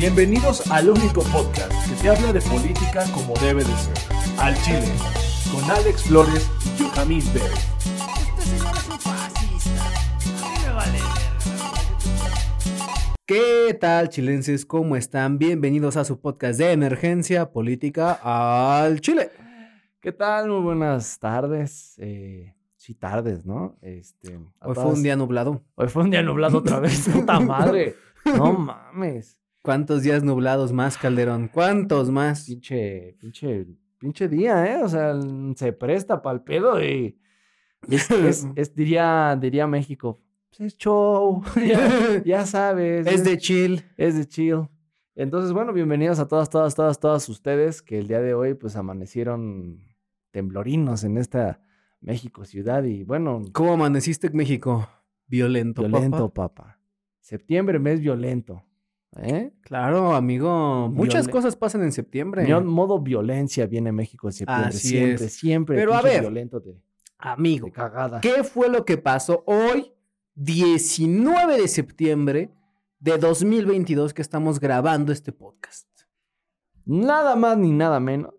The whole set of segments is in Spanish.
Bienvenidos al único podcast que te habla de política como debe de ser. Al Chile, con Alex Flores y Yohamis Bell. Este señor es un fascista. A mí me vale verga. ¿Qué tal, chilenses? ¿Cómo están? Bienvenidos a su podcast de emergencia política al Chile. ¿Qué tal? Muy buenas tardes. Eh, sí, tardes, ¿no? Este, Hoy fue un día nublado. Hoy fue un día nublado otra vez. Puta madre. No mames. ¿Cuántos días nublados más, Calderón? ¿Cuántos más? Pinche, pinche, pinche día, ¿eh? O sea, se presta para el pedo y. Es, es- es- diría, diría México. Pues es show. ya, ya sabes. Es de chill. Es de chill. Entonces, bueno, bienvenidos a todas, todas, todas, todas ustedes que el día de hoy, pues, amanecieron temblorinos en esta México ciudad y, bueno, ¿Cómo amaneciste en México? Violento, violento, papá. papá. Septiembre, mes violento. ¿Eh? Claro, amigo. Muchas Violen- cosas pasan en septiembre. Mi- modo violencia viene México en septiembre. Así siempre, es. siempre. Pero a ver. Violento de, Amigo, de cagada. ¿qué fue lo que pasó hoy, 19 de septiembre de 2022, que estamos grabando este podcast? Nada más ni nada menos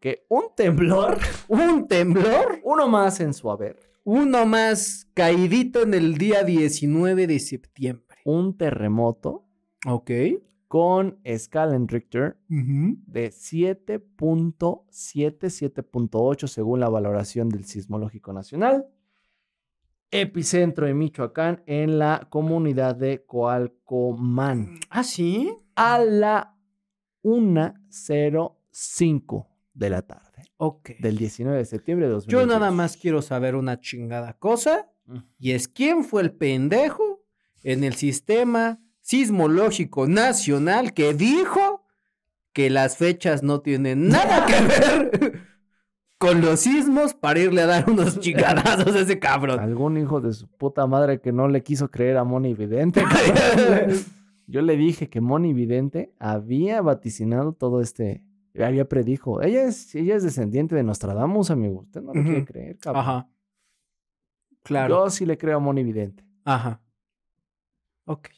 que un temblor, Un temblor uno más en su haber. Uno más caidito en el día 19 de septiembre. Un terremoto Ok. con escala en Richter de 7.7, 7.8 según la valoración del Sismológico Nacional. Epicentro de Michoacán en la comunidad de Coalcomán. ¿Ah, sí? A la 1.05 de la tarde Ok. del 19 de septiembre de Yo 2022. nada más quiero saber una chingada cosa. Y es quién fue el pendejo en el sistema sismológico nacional que dijo que las fechas no tienen nada que ver con los sismos para irle a dar unos chingadazos a ese cabrón. Algún hijo de su puta madre que no le quiso creer a Moni Vidente. Yo le dije que Moni Vidente había vaticinado todo este. Había predijo. Ella es, ella es descendiente de Nostradamus, amigo. Usted no le quiere creer, cabrón. Ajá. Claro. Yo sí le creo a Moni Vidente. Ajá. Ok.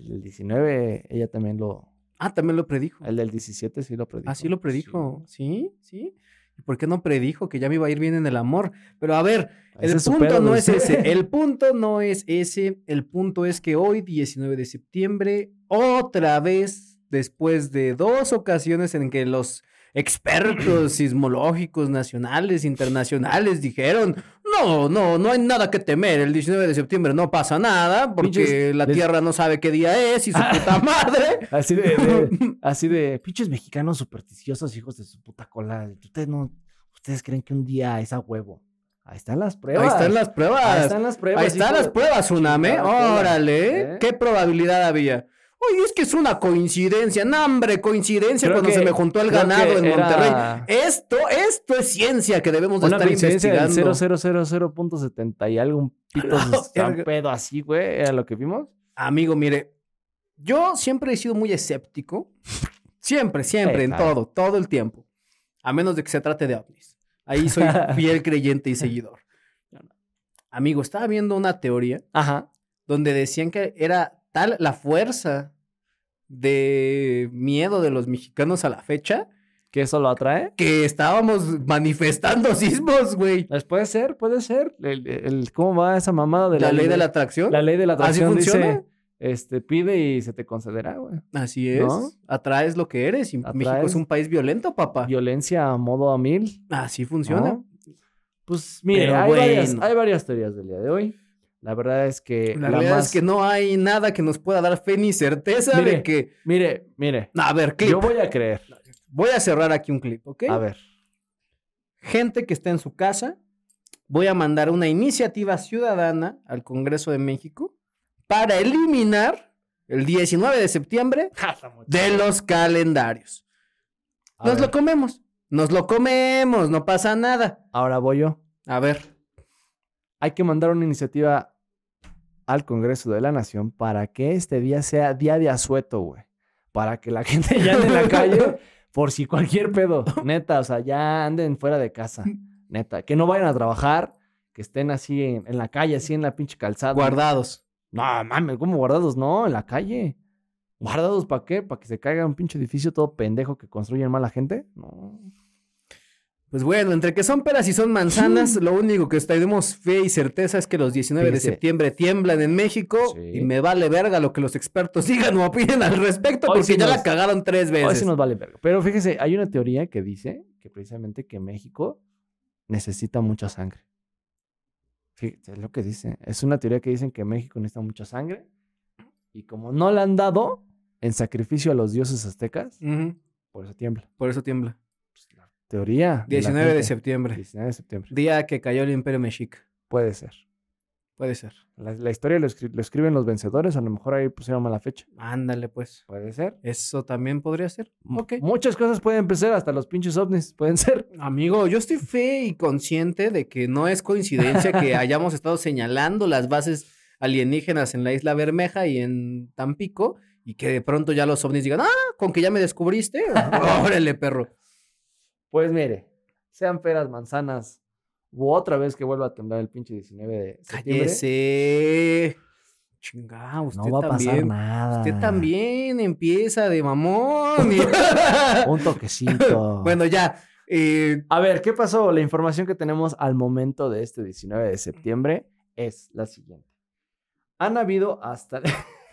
El del 19, ella también lo. Ah, también lo predijo. El del 17 sí lo predijo. Así lo predijo. Sí, sí. ¿Y por qué no predijo que ya me iba a ir bien en el amor? Pero a ver, el punto no de es ese. El punto no es ese. El punto es que hoy, 19 de septiembre, otra vez, después de dos ocasiones en que los expertos sismológicos nacionales, internacionales dijeron, no, no, no hay nada que temer, el 19 de septiembre no pasa nada, porque Pinches- la les- Tierra no sabe qué día es y su puta madre. Así de, de- así de pinches mexicanos supersticiosos, hijos de su puta cola. Ustedes no, ustedes creen que un día es a huevo. Ahí están las pruebas. Ahí están las pruebas. Ahí están las pruebas. Ahí están las pruebas, cola, Órale. ¿eh? ¿Qué probabilidad había? Oye, es que es una coincidencia. No, hombre, coincidencia Creo cuando que- se me juntó el ganado en Monterrey. Esto, esto es ciencia que debemos de Una estar investigando. 0.70 y algo, un pito verga. pedo así, güey, era lo que vimos. Amigo, mire, yo siempre he sido muy escéptico. Siempre, siempre, Sí, en claro. todo, todo el tiempo. A menos de que se trate de ovnis. Ahí soy fiel creyente y seguidor. Amigo, estaba viendo una teoría Ajá. donde decían que era tal la fuerza de miedo de los mexicanos a la fecha ¿Que eso lo atrae? que estábamos manifestando sismos, güey. Pues puede ser, puede ser. El, el- ¿Cómo va esa mamada de La ley de la atracción. La ley de la ¿Así atracción funciona? dice, este, pide y se te concederá, güey. Así es. ¿No? Atraes lo que eres. Y México es un país violento, papá. Violencia a modo a mil. Así funciona. ¿no? Pues mire, hay, varias, bueno. hay varias teorías del día de hoy. La verdad es que La, la, realidad más... es que no hay nada que nos pueda dar fe ni certeza de que. Mire, mire. A ver, clip. Yo voy a creer. Voy a cerrar aquí un clip, ¿ok? A ver. gente que está en su casa, voy a mandar una iniciativa ciudadana al Congreso de México para eliminar el 19 de septiembre de los calendarios. A Nos ver, lo comemos. Nos lo comemos, no pasa nada. Ahora voy yo. A ver. Hay que mandar una iniciativa al Congreso de la Nación para que este día sea día de asueto, güey. Para que la gente ya ande en la calle por si cualquier pedo. Neta, o sea, ya anden fuera de casa. Neta. Que no vayan a trabajar, que estén así en, en la calle, así en la pinche calzada. Guardados. No, mames, ¿cómo guardados? No, en la calle. ¿Guardados para qué? ¿Para que se caiga un pinche edificio todo pendejo que construyen mala gente? No. Pues bueno, entre que son peras y son manzanas, lo único que tenemos fe y certeza es que los 19 de septiembre tiemblan en México Sí. y me vale verga lo que los expertos digan o opinen al respecto Hoy porque sí ya nos- la cagaron tres Hoy veces. sí nos vale verga. Pero fíjese, hay una teoría que dice que precisamente que México necesita mucha sangre. Fíjate, es lo que dice. Es una teoría que dicen que México necesita mucha sangre. Y como no la han dado en sacrificio a los dioses aztecas, por eso tiembla. Por eso tiembla. Teoría. de la 19 de septiembre. 19 de septiembre. Día que cayó el Imperio Mexica. Puede ser. Puede ser. La, la historia lo, escri- lo escriben los vencedores, a lo mejor ahí pusieron mala fecha. Ándale, pues. Puede ser. Eso también podría ser. Ok. Muchas cosas pueden empezar, hasta los pinches ovnis pueden ser. Amigo, yo estoy fe y consciente de que no es coincidencia que hayamos estado señalando las bases alienígenas en la Isla Bermeja y en Tampico y que de pronto ya los ovnis digan, ah, con que ya me descubriste. Órale, perro. Pues mire, sean peras, manzanas, u otra vez que vuelva a temblar el pinche 19 de septiembre. Cállese. Chingá, usted No va a pasar nada. Usted también empieza de mamón. y- Un toquecito. bueno, ya. eh, A ver, ¿qué pasó? La información que tenemos al momento de este 19 de septiembre es la siguiente. Han habido hasta...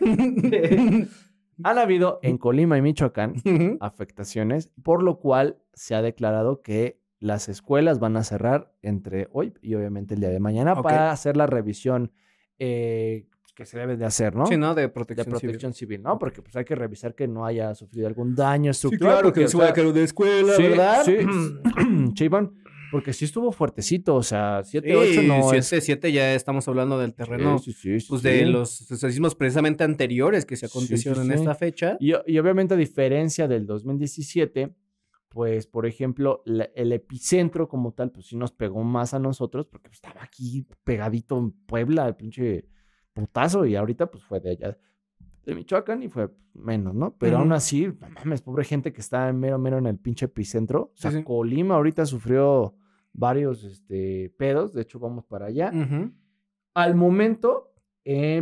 Han habido en Colima y Michoacán afectaciones, por lo cual se ha declarado que las escuelas van a cerrar entre hoy y obviamente el día de mañana para hacer la revisión eh, que se debe de hacer, ¿no? Sí, ¿no? De De protección, protección civil. ¿no? Porque pues hay que revisar que no haya sufrido algún daño Sí, estructural. claro, porque, que se vaya a caer de escuela, sí, ¿verdad? Sí, sí, porque sí estuvo fuertecito, o sea, 7, Sí, 8 no es... 7, 7 ya estamos hablando del terreno, Sí, sí, sí, sí, pues sí. de los sucesos precisamente anteriores que se Sí, sí, acontecieron sí. en esta fecha. Y, y obviamente a diferencia del 2017, pues por ejemplo, la- el epicentro como tal, pues sí nos pegó más a nosotros porque pues, estaba aquí pegadito en Puebla, el pinche putazo, y ahorita pues fue de allá de Michoacán y fue menos, ¿no? Pero aún así, no mames, pobre gente que está mero, mero en el pinche epicentro. O sea, Sí, sí. Colima ahorita sufrió varios este, pedos, de hecho vamos para allá. Al momento,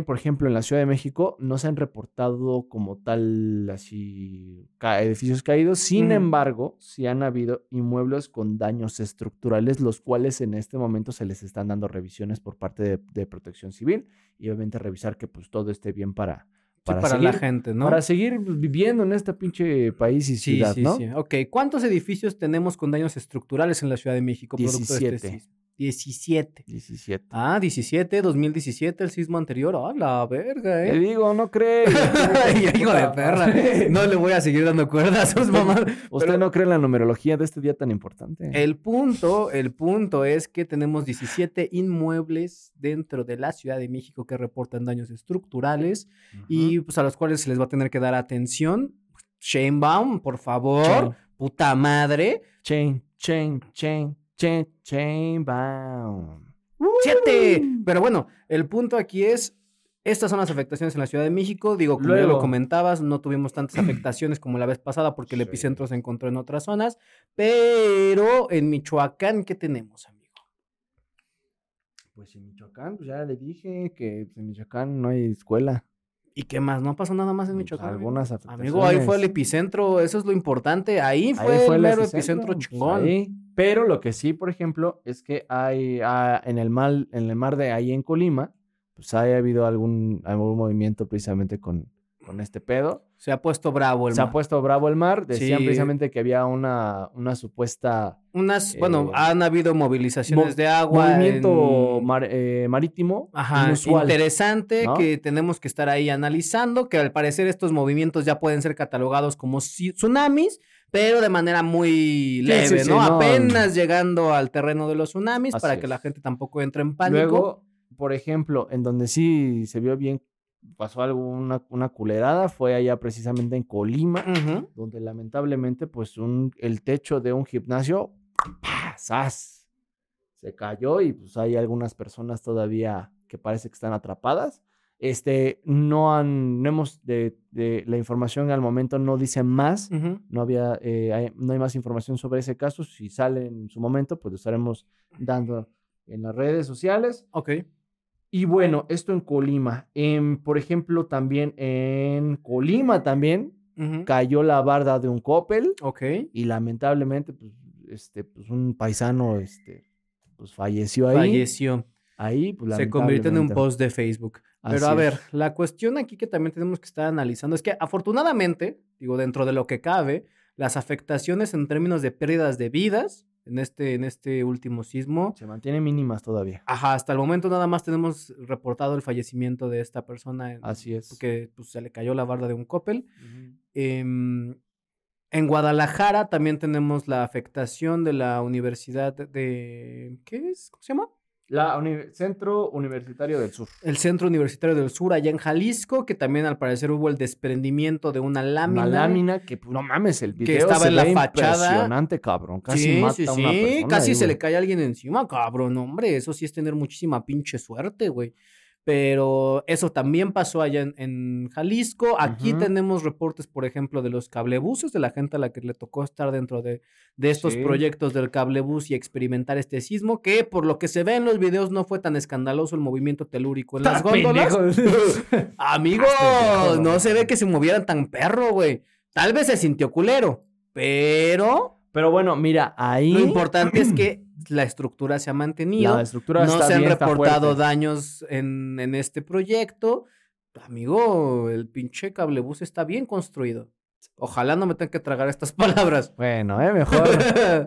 por ejemplo, en la Ciudad de México no se han reportado como tal así ca- edificios caídos. Sin embargo, sí han habido inmuebles con daños estructurales, los cuales en este momento se les están dando revisiones por parte de, de Protección Civil y obviamente revisar que pues todo esté bien para, Sí, para, seguir, la gente, ¿no? para seguir viviendo en este pinche país y Sí, ciudad, sí, ¿no? sí. Ok, ¿cuántos edificios tenemos con daños estructurales en la Ciudad de México? producto de este 17. sismo? 17. 17. Ah, 17, 2017, el sismo anterior. Ah, la verga, Te ¿eh? digo, no crees. Ay, hijo de perra. No le voy a seguir dando cuerda a sus mamás. Usted Pero- no cree en la numerología de este día tan importante. El punto, el punto es que tenemos 17 inmuebles dentro de la Ciudad de México que reportan daños estructurales y pues a los cuales se les va a tener que dar atención. Shanebaum, por favor, Chain. puta madre. Chain, chain, chain, chain, chain bound. ¡Siete! Pero bueno, el punto aquí es, estas son las afectaciones en la Ciudad de México. Digo, como ya lo comentabas, no tuvimos tantas afectaciones como la vez pasada porque el Sí. epicentro se encontró en otras zonas. Pero en Michoacán, ¿qué tenemos, amigo? Pues en Michoacán, pues ya le dije que en Michoacán no hay escuela. ¿Y qué más? ¿No pasó nada más en Pues Michoacán? algunas Amigo, ahí fue el afectaciones. epicentro, eso es lo importante. Ahí fue, Ahí fue el mero epicentro, epicentro chingón. ahí. Pero lo que sí, por ejemplo, es que hay ah, en el mar, en el mar de ahí en Colima, pues ha habido algún, algún movimiento precisamente con, con este pedo. Se ha puesto bravo el Se ha mar. puesto bravo el mar. Decían Sí. precisamente que había una, una supuesta Unas, bueno, eh, han habido movilizaciones mo- de agua. movimiento en- mar- eh, marítimo Ajá, inusual. interesante ¿no? que tenemos que estar ahí analizando, que al parecer estos movimientos ya pueden ser catalogados como tsunamis, pero de manera muy leve, sí, sí, ¿no? no. Apenas llegando al terreno de los tsunamis Así para que es. la gente tampoco entre en pánico. Luego, por ejemplo, en donde sí se vio bien pasó algo, una, culerada, fue allá precisamente en Colima, donde lamentablemente, pues, un, el techo de un gimnasio, se cayó y pues hay algunas personas todavía que parece que están atrapadas. Este, no han, no hemos, de, de la información al momento no dice más, no había, eh, hay- no hay más información sobre ese caso. Si sale en su momento, pues lo estaremos dando en las redes sociales. Ok. Y bueno, esto en Colima. En, por ejemplo, también en Colima también cayó la barda de un Coppel Ok. y lamentablemente, pues, este, pues un paisano, este, pues falleció ahí. Falleció. Ahí, pues Se convirtió en un post de Facebook. Pero a ver, es. la cuestión aquí que también tenemos que estar analizando es que afortunadamente, digo, dentro de lo que cabe, las afectaciones en términos de pérdidas de vidas en este, en este último sismo, Se mantiene mínimas todavía. ajá, hasta el momento nada más tenemos reportado el fallecimiento de esta persona en- Así es. porque pues, se le cayó la barda de un Coppel. Em, en Guadalajara también tenemos la afectación de la Universidad de... ¿Qué es? ¿Cómo se llama? La uni- Centro Universitario del Sur. el Centro Universitario del Sur, allá en Jalisco, que también al parecer hubo el desprendimiento de una lámina. Una lámina que, pues, no mames, el video estaba se en la ve fachada. impresionante, cabrón. Casi sí, mata sí, a una sí, persona casi ahí, se le cae a alguien encima, cabrón, hombre, eso sí es tener muchísima pinche suerte, güey. Pero eso también pasó allá en, en Jalisco. Aquí tenemos reportes, por ejemplo, de los cablebuses, de la gente a la que le tocó estar dentro de, de estos Sí. proyectos del cablebús y experimentar este sismo, que por lo que se ve en los videos no fue tan escandaloso el movimiento telúrico en las góndolas. Amigos, pendejo, no se ve que se movieran tan perro, güey. Tal vez se sintió culero, pero Pero bueno, mira, ahí lo importante es que la estructura se ha mantenido. la estructura No está se han bien, reportado daños en, en este proyecto. Amigo, el pinche cablebús está bien construido. Ojalá no me tengan que tragar estas palabras. Bueno, eh, mejor,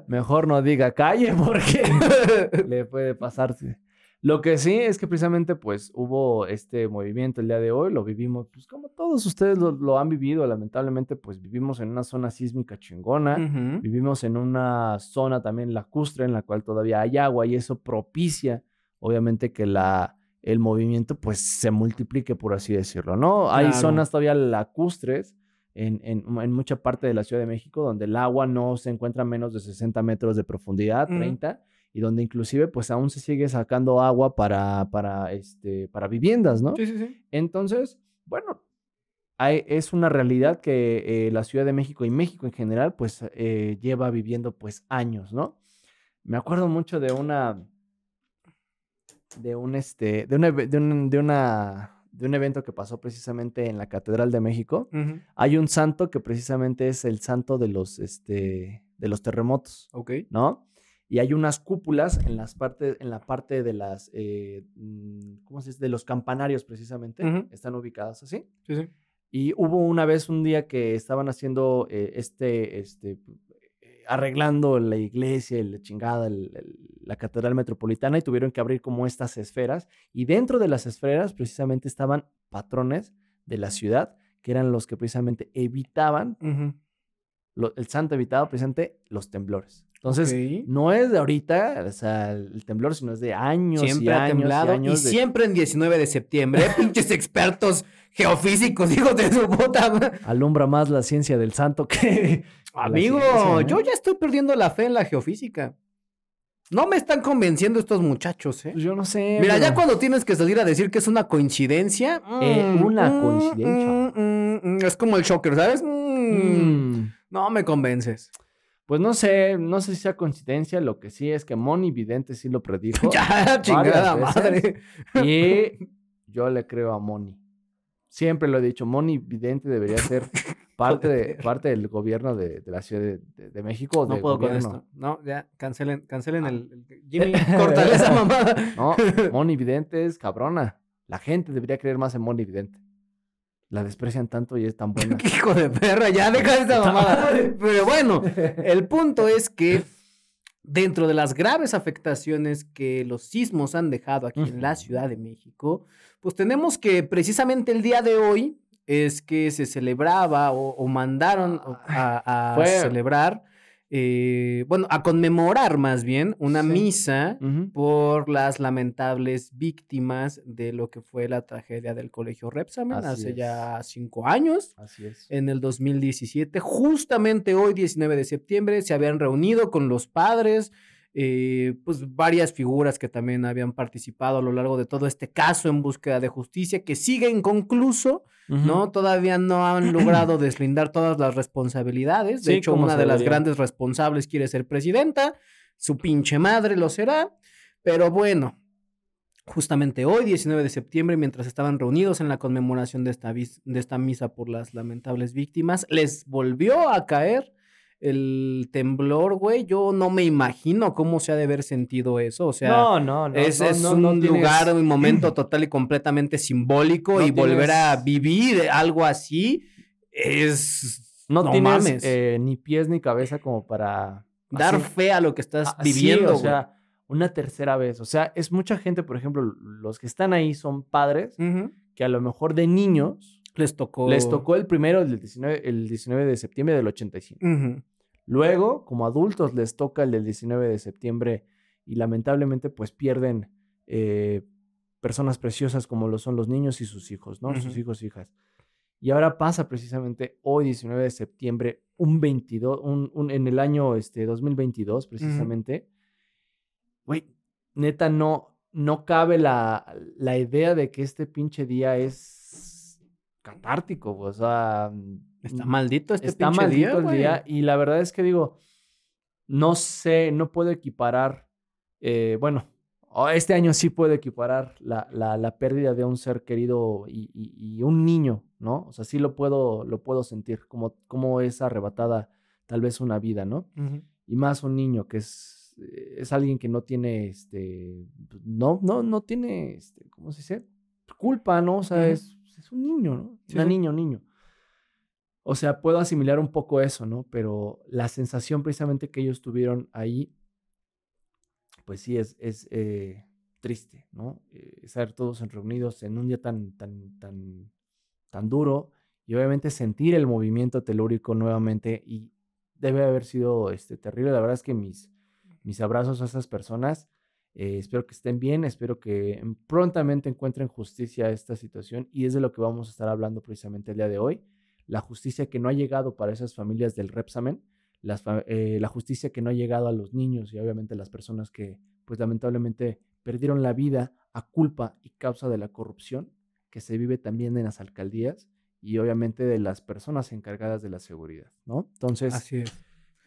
mejor no diga calle porque le puede pasarse. Lo que sí es que precisamente pues hubo este movimiento el día de hoy, lo vivimos, pues como todos ustedes lo, lo han vivido, lamentablemente pues vivimos en una zona sísmica chingona, vivimos en una zona también lacustre en la cual todavía hay agua y eso propicia obviamente que la, el movimiento pues se multiplique por así decirlo, ¿no? Hay zonas todavía lacustres en, en, en mucha parte de la Ciudad de México donde el agua no se encuentra a menos de 60 metros de profundidad, Ujú. 30, y donde inclusive pues aún se sigue sacando agua para, para, este, para viviendas, ¿no? Sí, sí, sí. Entonces, bueno, hay- es una realidad que eh, la Ciudad de México y México en general, pues eh, lleva viviendo pues años, ¿no? Me acuerdo mucho de una, de un este, de un, eve- de un, de una, de un evento que pasó precisamente en la Catedral de México. Hay un santo que precisamente es el santo de los, este, de los terremotos. Ok. ¿no? Y hay unas cúpulas en las partes, en la parte de las, eh, mm, ¿cómo se dice? De los campanarios precisamente, están ubicadas así. Sí, sí. Y hubo una vez un día que estaban haciendo eh, este, este, eh, arreglando la iglesia, la chingada, el- el- la catedral metropolitana y tuvieron que abrir como estas esferas. Y dentro de las esferas precisamente estaban patrones de la ciudad que eran los que precisamente evitaban, lo- el santo evitaba precisamente los temblores. Entonces, no es de ahorita, o sea, el temblor, sino es de años Siempre y ha años temblado y años. y siempre en 19 de septiembre. Pinches expertos geofísicos, hijos de su puta. Alumbra más la ciencia del santo que... Amigo, ciencia, ¿eh? yo ya estoy perdiendo la fe en la geofísica. No me están convenciendo estos muchachos, ¿eh? Pues yo no sé. Mira, ya cuando tienes que salir a decir que es una coincidencia. Eh, una mm, coincidencia. mm, mm, mm, es como el shocker, ¿sabes? No me convences. Pues no sé, no sé si sea coincidencia, lo que sí es que Moni Vidente sí lo predijo. ya, chingada madre. Y yo le creo a Moni. Siempre lo he dicho, Moni Vidente debería ser parte, de, parte del gobierno de, de la Ciudad de, de- de México. No puedo con esto. No, ya, cancelen, cancelen el, el- Jimmy, córtale esa mamada. No, Moni Vidente es cabrona. La gente debería creer más en Moni Vidente. La desprecian tanto y es tan buena. Qué Hijo de perra, ya deja esta mamada. Pero bueno, el punto es que dentro de las graves afectaciones que los sismos han dejado aquí en la. Ciudad de México, pues tenemos que precisamente el día de hoy es que se celebraba o, o mandaron a, a celebrar eh, bueno, a conmemorar más bien una Sí. misa por las lamentables víctimas de lo que fue la tragedia del colegio Repsamen Así hace es. ya cinco años. Así es. En el 2017, justamente hoy, 19 de septiembre, se habían reunido con los padres, eh, pues varias figuras que también habían participado a lo largo de todo este caso en búsqueda de justicia, que sigue inconcluso, ¿no? Todavía no han logrado deslindar todas las responsabilidades. De Sí, hecho, una de las grandes responsables quiere ser presidenta, su pinche madre lo será, pero bueno. Justamente hoy, 19 de septiembre, mientras estaban reunidos en la conmemoración de esta, de esta misa por las lamentables víctimas, les volvió a caer el temblor, güey. Yo no me imagino cómo se ha de haber sentido eso. O sea, no, no, no. es, es un tienes- lugar, un momento total y completamente simbólico y volver a vivir algo así es... No, tienes mames, eh, ni pies ni cabeza como para dar así- fe a lo que estás Ah, sí, viviendo, o güey. sea, una tercera vez. O sea, es mucha gente, por ejemplo, los que están ahí son padres que a lo mejor de niños Les tocó... les tocó el primero, el 19, el 19 de septiembre del 85. Ujú. Luego, como adultos, les toca el del 19 de septiembre y lamentablemente pues pierden eh, personas preciosas como lo son los niños y sus hijos, ¿no? Sus hijos, hijas. Y ahora pasa precisamente hoy, 19 de septiembre, un 22, un, un- en el año este, 2022 precisamente. Güey, neta, no, no cabe la, la idea de que este pinche día es catártico, o sea... Está maldito este está pinche maldito día, el güey. día. Y la verdad es que digo, no sé, no puedo equiparar, eh, bueno, este año sí puedo equiparar la, la- la pérdida de un ser querido y, y- y un niño, ¿no? O sea, sí lo puedo, lo puedo sentir, como, como es arrebatada tal vez una vida, ¿no? Y más un niño que es, es alguien que no tiene, este, pues, no, no, no tiene, este, ¿cómo se dice? Culpa, ¿no? O sea, es, es un niño, ¿no? Sí, Una sí. niña, un niño. O sea, puedo asimilar un poco eso, ¿no? Pero la sensación precisamente que ellos tuvieron ahí, pues sí, es, es eh, triste, ¿no? Eh, estar todos reunidos en un día tan, tan, tan, tan duro y obviamente sentir el movimiento telúrico nuevamente y debe haber sido este, terrible. La verdad es que mis, mis abrazos a esas personas. Eh, espero que estén bien, espero que en- prontamente encuentren justicia a esta situación y es de lo que vamos a estar hablando precisamente el día de hoy. La justicia que no ha llegado para esas familias del Repsamen, eh, la justicia que no ha llegado a los niños y obviamente a las personas que pues lamentablemente perdieron la vida a culpa y causa de la corrupción que se vive también en las alcaldías y obviamente de las personas encargadas de la seguridad, ¿no? Entonces, Así es.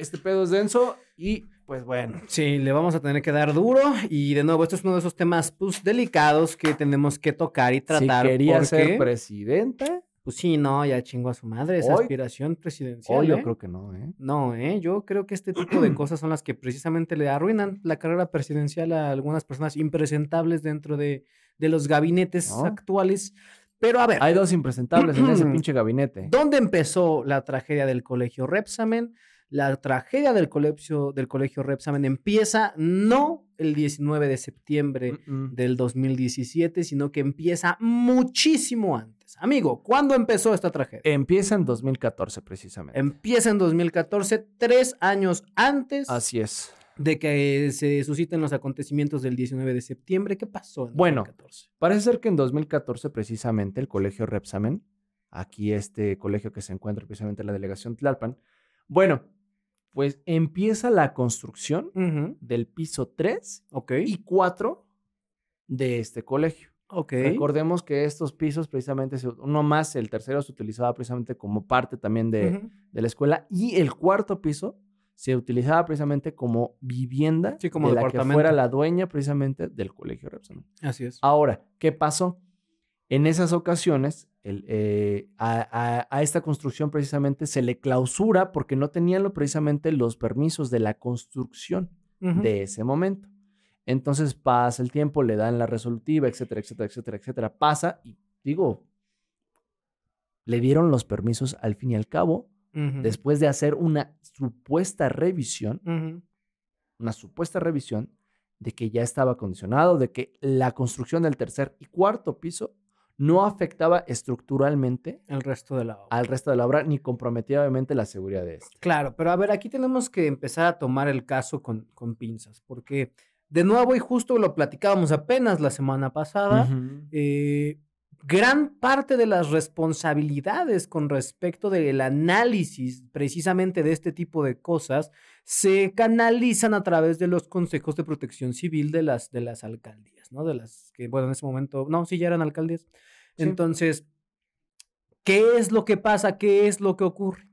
Este pedo es denso y pues bueno. Sí, le vamos a tener que dar duro y de nuevo, esto es uno de esos temas pues, delicados que tenemos que tocar y tratar. si quería porque, ser presidenta, Pues sí, no, ya chingó a su madre esa Hoy- aspiración presidencial. hoy yo ¿eh? creo que no, ¿eh? No, ¿eh? yo creo que este tipo de cosas son las que precisamente le arruinan la carrera presidencial a algunas personas impresentables dentro de, de los gabinetes ¿No? actuales. Pero a ver, Hay dos impresentables en ese pinche gabinete. ¿dónde empezó la tragedia del colegio Repsamen? La tragedia del colegio, del colegio Repsamen empieza no el 19 de septiembre del 2017, sino que empieza muchísimo antes. Amigo, ¿cuándo empezó esta tragedia? Empieza en 2014 precisamente. Empieza en 2014, tres años antes Así es. de que se susciten los acontecimientos del 19 de septiembre. ¿Qué pasó en Bueno. 2014? Parece ser que en 2014 precisamente el colegio Repsamen, aquí este colegio que se encuentra precisamente en la delegación Tlalpan, bueno, pues empieza la construcción del piso 3 Ok, y 4 de este colegio. Recordemos que estos pisos precisamente, uno más, el tercero se utilizaba precisamente como parte también de, la escuela y el cuarto piso se utilizaba precisamente como vivienda Sí, como de la que fuera la dueña precisamente del colegio Repsamen. Así es. Ahora, ¿qué pasó? En esas ocasiones, el, eh, a, a- a esta construcción precisamente se le clausura porque no tenían lo- precisamente los permisos de la construcción de ese momento. Entonces pasa el tiempo, le dan la resolutiva, etcétera, etcétera, etcétera, etcétera. Pasa y digo, le dieron los permisos al fin y al cabo, después de hacer una supuesta revisión, una supuesta revisión de que ya estaba acondicionado, de que la construcción del tercer y cuarto piso no afectaba estructuralmente El resto de la obra. al resto de la obra ni comprometía obviamente la seguridad de este. Claro, pero a ver, aquí tenemos que empezar a tomar el caso con, con pinzas, porque de nuevo y justo lo platicábamos apenas la semana pasada, eh, gran parte de las responsabilidades con respecto del análisis precisamente de este tipo de cosas se canalizan a través de los consejos de protección civil de las, de las alcaldías, ¿no? De las que, bueno, en ese momento, no, sí ya eran alcaldías. Sí. Entonces, ¿qué es lo que pasa? ¿Qué es lo que ocurre?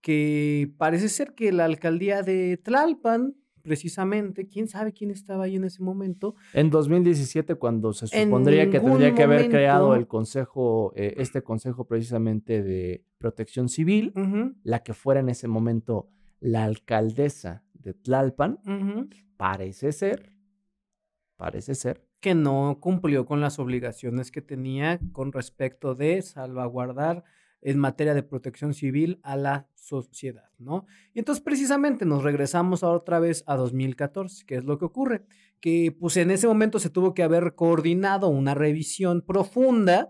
Que parece ser que la alcaldía de Tlalpan, precisamente, quién sabe quién estaba ahí en ese momento, En 2017, cuando se supondría que tendría que haber creado el consejo, eh, este consejo precisamente de protección civil, la que fuera en ese momento la alcaldesa de Tlalpan, parece ser, parece ser, que no cumplió con las obligaciones que tenía con respecto de salvaguardar en materia de protección civil a la sociedad, ¿no? Y entonces precisamente nos regresamos ahora otra vez a 2014, que es lo que ocurre, que pues en ese momento se tuvo que haber coordinado una revisión profunda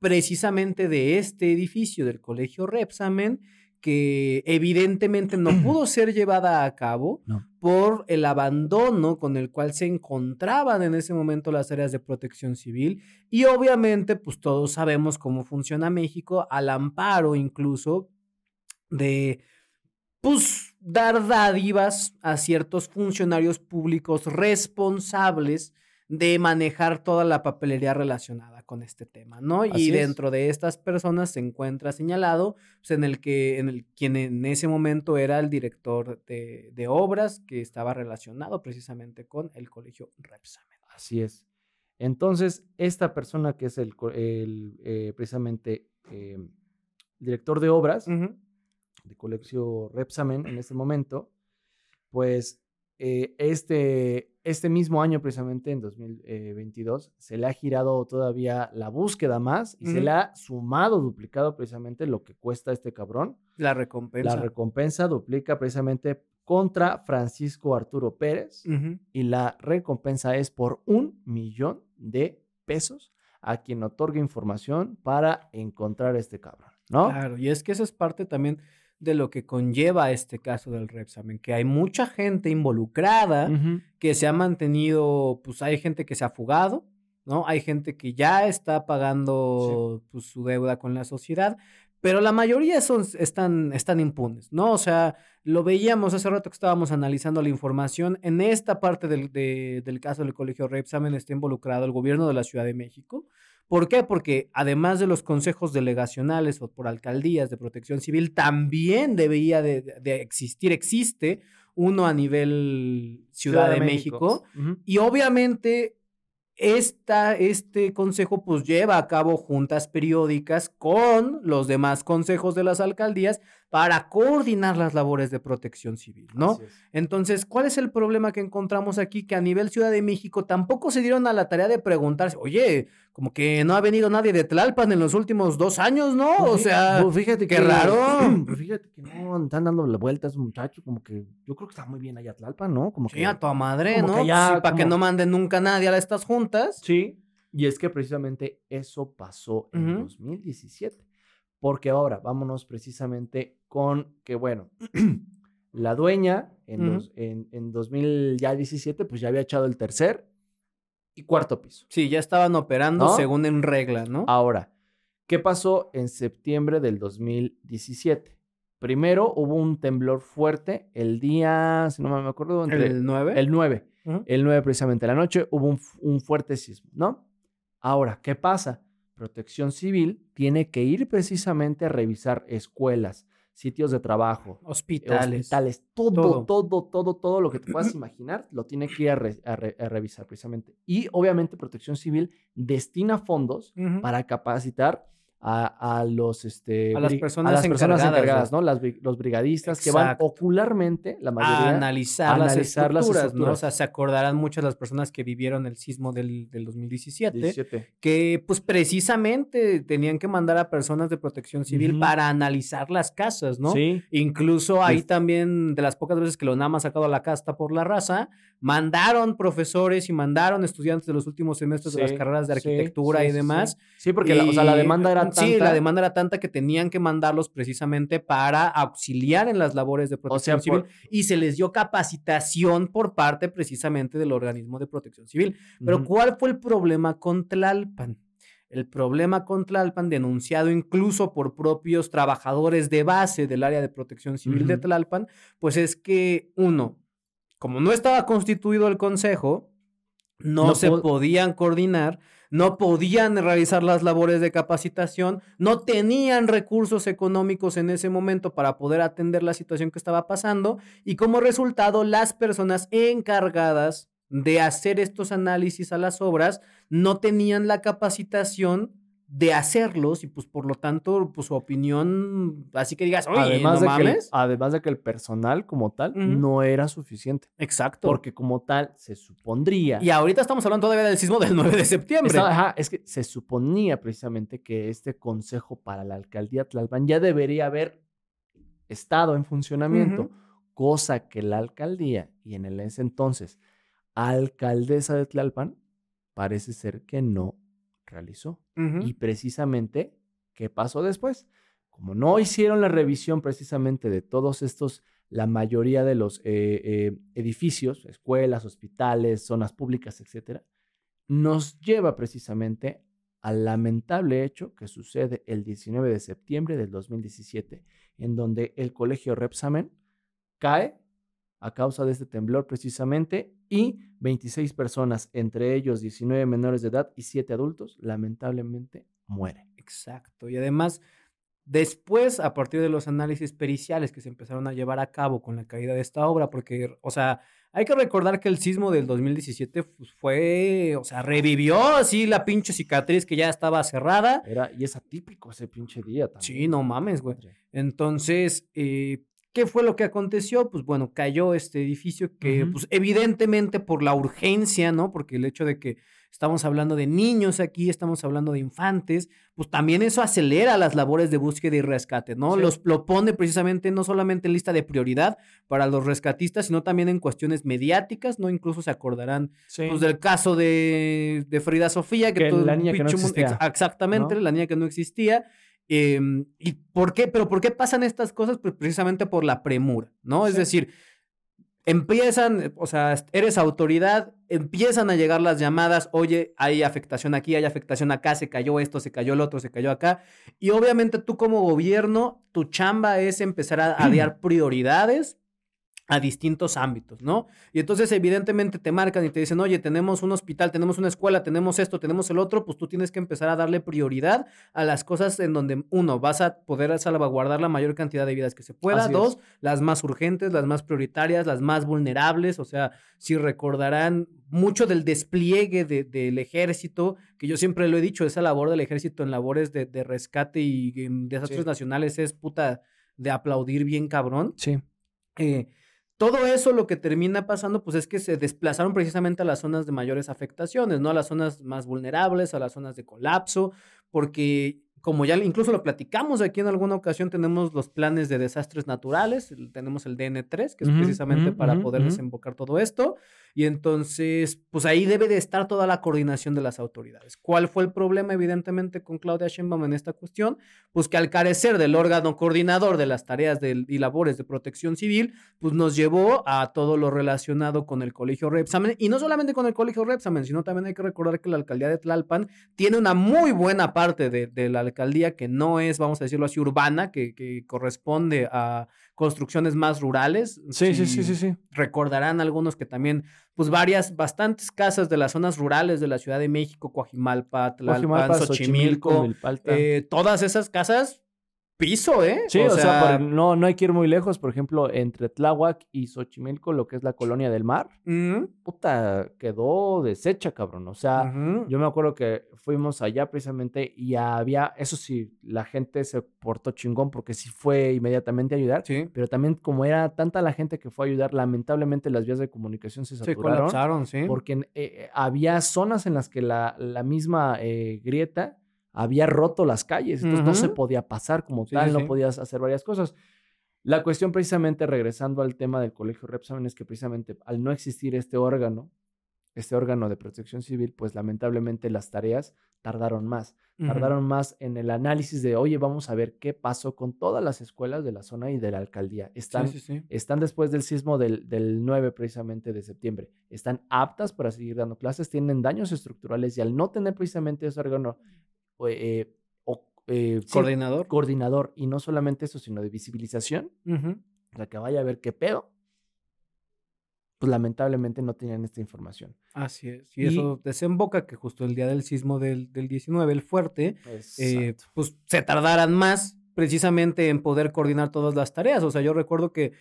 precisamente de este edificio del Colegio Repsamen, que evidentemente no pudo ser llevada a cabo No. por el abandono con el cual se encontraban en ese momento las áreas de protección civil y obviamente pues todos sabemos cómo funciona México al amparo incluso de pues dar dádivas a ciertos funcionarios públicos responsables de manejar toda la papelería relacionada con este tema, ¿no? Así y es. dentro de estas personas se encuentra señalado pues, en el que en el quien en ese momento era el director de, de obras que estaba relacionado precisamente con el colegio Repsamen. así es. Entonces, esta persona que es el, el, eh, precisamente eh, director de obras, de Colegio Repsamen en este momento, pues eh, este, este mismo año, precisamente en 2022, se le ha girado todavía la búsqueda más y se le ha sumado, duplicado precisamente lo que cuesta este cabrón. La recompensa. La recompensa duplica precisamente contra Francisco Arturo Pérez y la recompensa es por un millón de pesos a quien otorgue información para encontrar a este cabrón, ¿no? Claro, y es que eso es parte también de lo que conlleva este caso del Repsamen, que hay mucha gente involucrada que se ha mantenido, pues hay gente que se ha fugado, ¿no? Hay gente que ya está pagando pues, su deuda con la sociedad, pero la mayoría son, están, están impunes, ¿no? O sea, lo veíamos hace rato que estábamos analizando la información. En esta parte del, de- del caso del colegio Repsamen está involucrado el gobierno de la Ciudad de México. ¿Por qué? Porque además de los consejos delegacionales o por alcaldías de protección civil, también debería de, de existir, existe uno a nivel Ciudad, de, México. Y obviamente esta, este consejo pues lleva a cabo juntas periódicas con los demás consejos de las alcaldías para coordinar las labores de protección civil, ¿no? Entonces, ¿cuál es el problema que encontramos aquí? Que a nivel Ciudad de México tampoco se dieron a la tarea de preguntarse, oye, como que no ha venido nadie de Tlalpan en los últimos dos años, ¿no? O Pues fí- sea, pues fíjate qué que- raro. pues fíjate que no están dando la vuelta a ese muchacho, como que yo creo que está muy bien allá Tlalpan, ¿no? Como sí, que a tu madre, ¿no? que Sí, para que no manden nunca nadie a estas juntas. Sí, y es que precisamente eso pasó en Ujú. 2017. Porque ahora vámonos precisamente con que, bueno, la dueña en, dos- en, en 2017 pues ya había echado el tercer y cuarto piso. Sí, ya estaban operando ¿No? según en regla, ¿no? Ahora, ¿qué pasó en septiembre del 2017? Primero hubo un temblor fuerte el día, si no me acuerdo, entre el 9. el 9. Ujú. El 9 precisamente la noche hubo un, un fuerte sismo, ¿no? Ahora, ¿qué pasa? Protección Civil tiene que ir precisamente a revisar escuelas, sitios de trabajo, Hospitales. hospitales, todo, todo. todo, todo, todo, lo que te puedas imaginar, lo tiene que ir a, re- a re- a revisar precisamente. Y obviamente Protección Civil destina fondos para capacitar a, a los este A las personas las personas encargadas, encargadas, ¿no? Las, los brigadistas que van ocularmente, la a mayoría, analizar, analizar las, las estructuras, ¿no? O sea, se acordarán muchas las personas que vivieron el sismo del, del 2017, 17. que pues precisamente tenían que mandar a personas de protección civil para analizar las casas, ¿no? Sí. Incluso ahí también, de las pocas veces que lo NAM ha sacado a la casta por la raza, mandaron profesores y mandaron estudiantes de los últimos semestres de las carreras de arquitectura sí, y demás. Sí, porque la, o sea, la demanda era tanta. Sí, la demanda era tanta que tenían que mandarlos precisamente para auxiliar en las labores de protección sea, por- civil y se les dio capacitación por parte precisamente del organismo de protección civil. Pero. ¿cuál fue el problema con Tlalpan? El problema con Tlalpan, denunciado incluso por propios trabajadores de base del área de protección civil de. Tlalpan, pues es que, uno, como no estaba constituido el consejo, no, No se po- podían coordinar, no podían realizar las labores de capacitación, no tenían recursos económicos en ese momento para poder atender la situación que estaba pasando y como resultado las personas encargadas de hacer estos análisis a las obras no tenían la capacitación de hacerlos y pues por lo tanto pues su opinión así que digas oye además, no de que el, además de que el personal como tal no era suficiente. exacto Porque como tal se supondría. y ahorita estamos hablando todavía del sismo del 9 de septiembre Está- ajá, es que se suponía precisamente que este consejo para la alcaldía Tlalpan ya debería haber estado en funcionamiento, cosa que la alcaldía y en el ese entonces alcaldesa de Tlalpan parece ser que no realizó. Y precisamente, ¿qué pasó después? Como no hicieron la revisión precisamente de todos estos, la mayoría de los eh, eh, edificios, escuelas, hospitales, zonas públicas, etcétera, nos lleva precisamente al lamentable hecho que sucede el 19 de septiembre del 2017, en donde el colegio Repsamen cae a causa de este temblor precisamente y 26 personas, entre ellos 19 menores de edad y 7 adultos, lamentablemente mueren. Exacto. Y además, después, a partir de los análisis periciales que se empezaron a llevar a cabo con la caída de esta obra, porque, o sea, hay que recordar que el sismo del 2017 pues, fue, o sea, revivió así la pinche cicatriz que ya estaba cerrada. Era, y es atípico ese pinche día también. Sí, no mames, güey. Entonces, eh, ¿qué fue lo que aconteció? Pues bueno, cayó este edificio que, pues evidentemente por la urgencia, ¿no? Porque el hecho de que estamos hablando de niños aquí, estamos hablando de infantes, pues también eso acelera las labores de búsqueda y rescate, ¿no? Sí. Los lo pone precisamente no solamente en lista de prioridad para los rescatistas, sino también en cuestiones mediáticas, ¿no? Incluso se acordarán Sí. pues, del caso de, de Frida Sofía, que, Que todo la niña que no existía, ex- exactamente, ¿no? la niña que no existía. Em, ¿Y por qué? ¿Pero por qué pasan estas cosas? Pues precisamente por la premura, ¿no? Es decir, empiezan, o sea, eres autoridad, empiezan a llegar las llamadas, oye, hay afectación aquí, hay afectación acá, se cayó esto, se cayó el otro, se cayó acá. Y obviamente tú como gobierno, tu chamba es empezar a, a dar prioridades a distintos ámbitos, ¿no? Y entonces evidentemente te marcan y te dicen, oye, tenemos un hospital, tenemos una escuela, tenemos esto, tenemos el otro, pues tú tienes que empezar a darle prioridad a las cosas en donde, uno, vas a poder salvaguardar la mayor cantidad de vidas que se pueda, Así es. dos, las más urgentes, las más prioritarias, las más vulnerables, o sea, si recordarán mucho del despliegue de- del ejército, que yo siempre lo he dicho, esa labor del ejército en labores de, de rescate y en desastres Sí. nacionales es puta de aplaudir bien cabrón. Sí. Eh, todo eso lo que termina pasando, pues es que se desplazaron precisamente a las zonas de mayores afectaciones, ¿no? A las zonas más vulnerables, a las zonas de colapso, porque como ya incluso lo platicamos aquí en alguna ocasión, tenemos los planes de desastres naturales, tenemos el DN3, que es precisamente para poder desembocar todo esto, y entonces, pues ahí debe de estar toda la coordinación de las autoridades. ¿Cuál fue el problema, evidentemente, con Claudia Sheinbaum en esta cuestión? Pues que al carecer del órgano coordinador de las tareas del- y labores de protección civil, pues nos llevó a todo lo relacionado con el colegio Repsamen, y no solamente con el colegio Repsamen, sino también hay que recordar que la alcaldía de Tlalpan tiene una muy buena parte de, de la alcaldía que no es, vamos a decirlo así, urbana, que corresponde a construcciones más rurales. Sí, sí, sí, sí, sí. Recordarán algunos que también, pues varias, bastantes casas de las zonas rurales de la Ciudad de México, Coajimalpa, Tlalpan, Xochimilco, eh, todas esas casas piso, ¿eh? Sí, o, sea, por- no, no hay que ir muy lejos. Por ejemplo, entre Tláhuac y Xochimilco, lo que es la colonia del mar, puta, quedó deshecha, cabrón. O sea, yo me acuerdo que fuimos allá precisamente y había, eso sí, la gente se portó chingón porque sí fue inmediatamente a ayudar. Sí, Pero también como era tanta la gente que fue a ayudar, lamentablemente las vías de comunicación se se saturaron. colapsaron, sí. porque eh, eh, había zonas en las que la, la misma eh, grieta había roto las calles, entonces no se podía pasar como Sí, tal, sí, no podías hacer varias cosas. La cuestión precisamente, regresando al tema del colegio Repsamen, es que precisamente al no existir este órgano, este órgano de protección civil, pues lamentablemente las tareas tardaron más. Tardaron más en el análisis de, oye, vamos a ver qué pasó con todas las escuelas de la zona y de la alcaldía. Están Sí, sí, sí. están después del sismo del, del 9 precisamente de septiembre. Están aptas para seguir dando clases, tienen daños estructurales y al no tener precisamente ese órgano eh, o, eh, sí, Coordinador. y no solamente eso, sino de visibilización, o sea, que vaya a ver qué pedo, pues lamentablemente no tenían esta información. Así es. Y, Y- eso desemboca que justo el día del sismo del, del 19, el fuerte, eh, pues se tardaran más precisamente en poder coordinar todas las tareas. O sea, yo recuerdo que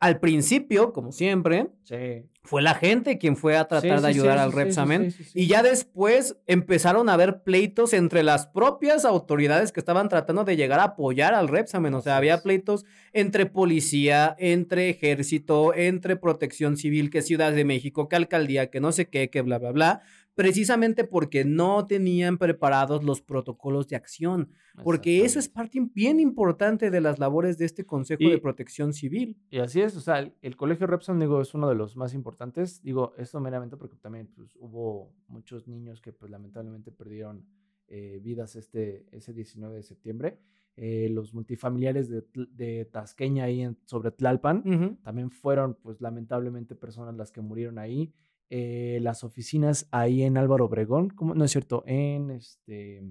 al principio, como siempre, sí. fue la gente quien fue a tratar Sí, de ayudar al Repsamen. Y ya después empezaron a haber pleitos entre las propias autoridades que estaban tratando de llegar a apoyar al Repsamen. O sea, había pleitos entre policía, entre ejército, entre protección civil, que Ciudad de México, que alcaldía, que no sé qué, que bla, bla, bla. Precisamente porque no tenían preparados los protocolos de acción. Porque eso es parte bien importante de las labores de este Consejo Y- de Protección Civil. Y así es, o sea, el, el colegio Repson, digo, es uno de los más importantes. Digo, esto meramente porque también pues, hubo muchos niños que pues lamentablemente perdieron eh, vidas este, ese 19 de septiembre. Eh, los multifamiliares de, Tasqueña ahí en, sobre Tlalpan también fueron pues lamentablemente personas las que murieron ahí. Eh, las oficinas ahí en Álvaro Obregón. No es cierto, en este...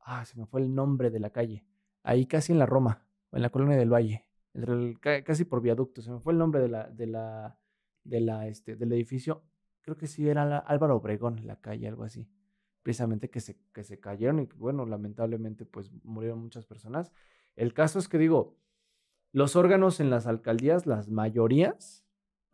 Ah, se me fue el nombre de la calle. Ahí casi en la Roma, en la colonia del Valle, casi por viaducto. Se me fue el nombre de la, de la, de la, este, del edificio. Creo que sí era la- Álvaro Obregón, la calle, algo así. Precisamente que se, que se cayeron y bueno, lamentablemente pues murieron muchas personas. El caso es que digo, los órganos en las alcaldías, las mayorías,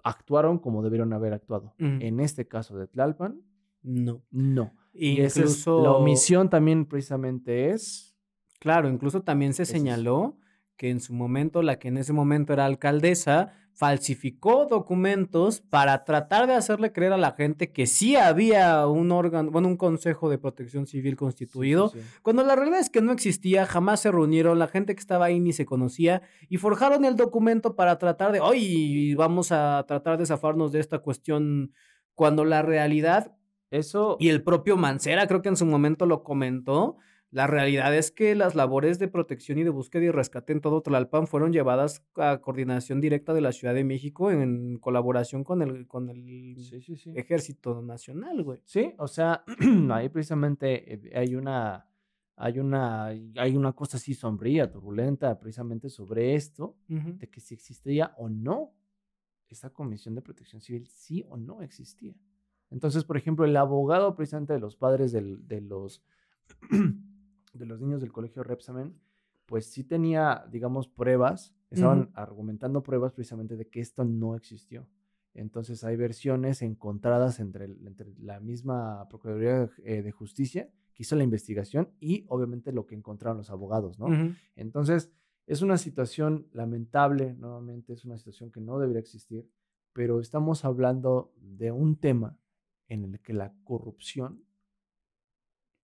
actuaron como debieron haber actuado. Ujú. En este caso de Tlalpan, No. no. Y esa es- Incluso la omisión también precisamente es... Claro, incluso también se es- señaló que en su momento, la que en ese momento era alcaldesa, falsificó documentos para tratar de hacerle creer a la gente que sí había un órgano, bueno, un consejo de protección civil constituido, Sí, sí, sí. cuando la realidad es que no existía, jamás se reunieron, la gente que estaba ahí ni se conocía y forjaron el documento para tratar de, hoy vamos a tratar de zafarnos de esta cuestión, cuando la realidad Eso... y el propio Mancera creo que en su momento lo comentó. La realidad es que las labores de protección y de búsqueda y rescate en todo Tlalpan fueron llevadas a coordinación directa de la Ciudad de México en colaboración con el, con el Sí, sí, sí. Ejército Nacional, güey. Sí, o sea, ahí precisamente eh, hay una, hay una, hay una cosa así sombría, turbulenta, precisamente sobre esto, de que si existía o no esta comisión de protección civil, sí o no existía. Entonces, por ejemplo, el abogado precisamente de los padres del- de los de los niños del colegio Repsamen, pues sí tenía, digamos, pruebas, estaban argumentando pruebas precisamente de que esto no existió. Entonces hay versiones encontradas entre, el- entre la misma Procuraduría eh, de Justicia que hizo la investigación y obviamente lo que encontraron los abogados, ¿no? Entonces, es una situación lamentable, nuevamente, es una situación que no debería existir, pero estamos hablando de un tema en el que la corrupción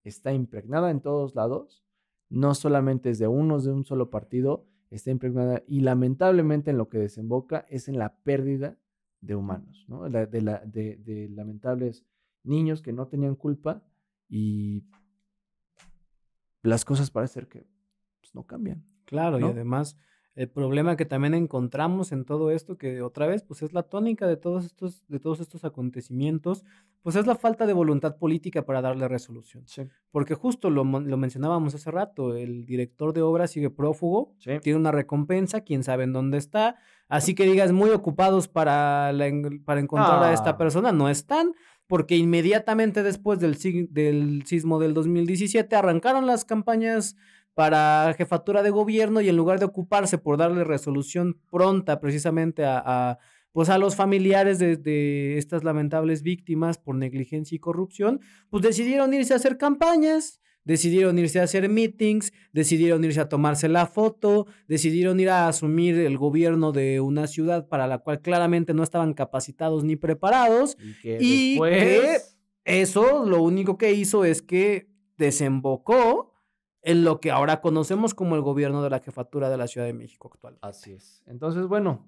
está impregnada en todos lados, no solamente es de unos de un solo partido, está impregnada y lamentablemente en lo que desemboca es en la pérdida de humanos, de, la- de- de lamentables niños que no tenían culpa y las cosas parece ser que pues, no cambian. Claro, y además el problema que también encontramos en todo esto, que otra vez, pues es la tónica de todos estos, de todos estos acontecimientos, pues es la falta de voluntad política para darle resolución. Porque justo lo, lo mencionábamos hace rato, el director de obra sigue prófugo, Sí. tiene una recompensa, quién sabe en dónde está. Así que digas, muy ocupados para, la para encontrar a esta Ah. persona, no están, porque inmediatamente después del, sig- del sismo del 2017 arrancaron las campañas para jefatura de gobierno y en lugar de ocuparse por darle resolución pronta precisamente a, a, pues a los familiares de, de estas lamentables víctimas por negligencia y corrupción, pues decidieron irse a hacer campañas, decidieron irse a hacer meetings, decidieron irse a tomarse la foto, decidieron ir a asumir el gobierno de una ciudad para la cual claramente no estaban capacitados ni preparados Y que y después... que eso lo único que hizo es que desembocó en lo que ahora conocemos como el gobierno de la jefatura de la Ciudad de México actual. Así es. Entonces, bueno,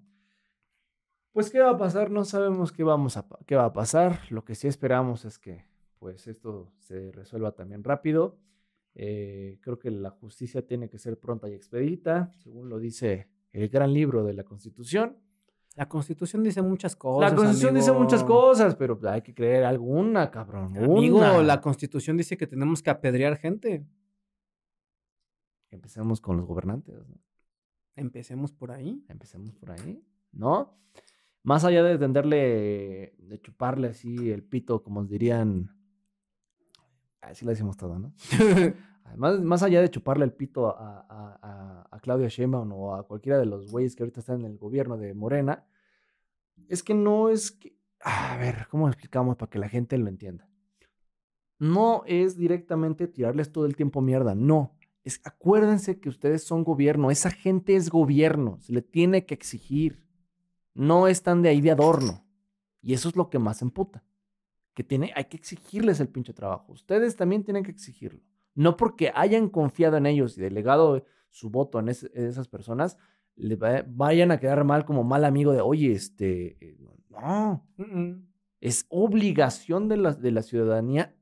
pues qué va a pasar, no sabemos qué vamos a qué va a pasar. Lo que sí esperamos es que pues esto se resuelva también rápido. Eh, creo que la justicia tiene que ser pronta y expedita, según lo dice el gran libro de la Constitución. La Constitución dice muchas cosas. la Constitución dice muchas cosas, pero hay que creer alguna, cabrón. Amigo, una. la Constitución dice que tenemos que apedrear gente. Empecemos con los gobernantes, ¿no? Empecemos por ahí. Empecemos por ahí, ¿no? Más allá de tenderle, de chuparle así el pito, como dirían, así le decimos todo, ¿no? Además, más allá de chuparle el pito a, a- a- a Claudia Sheinbaum o a cualquiera de los güeyes que ahorita están en el gobierno de Morena, es que no es que, a ver, ¿cómo lo explicamos para que la gente lo entienda? No es directamente tirarles todo el tiempo mierda, no. Es, acuérdense que ustedes son gobierno, esa gente es gobierno, se le tiene que exigir. No están de ahí de adorno. Y eso es lo que más emputa. Que tiene, hay que exigirles el pinche trabajo. Ustedes también tienen que exigirlo. No porque hayan confiado en ellos y delegado su voto en, esas personas, le va- vayan a quedar mal como mal amigo de, oye, este, eh, no, es obligación de la, de la ciudadanía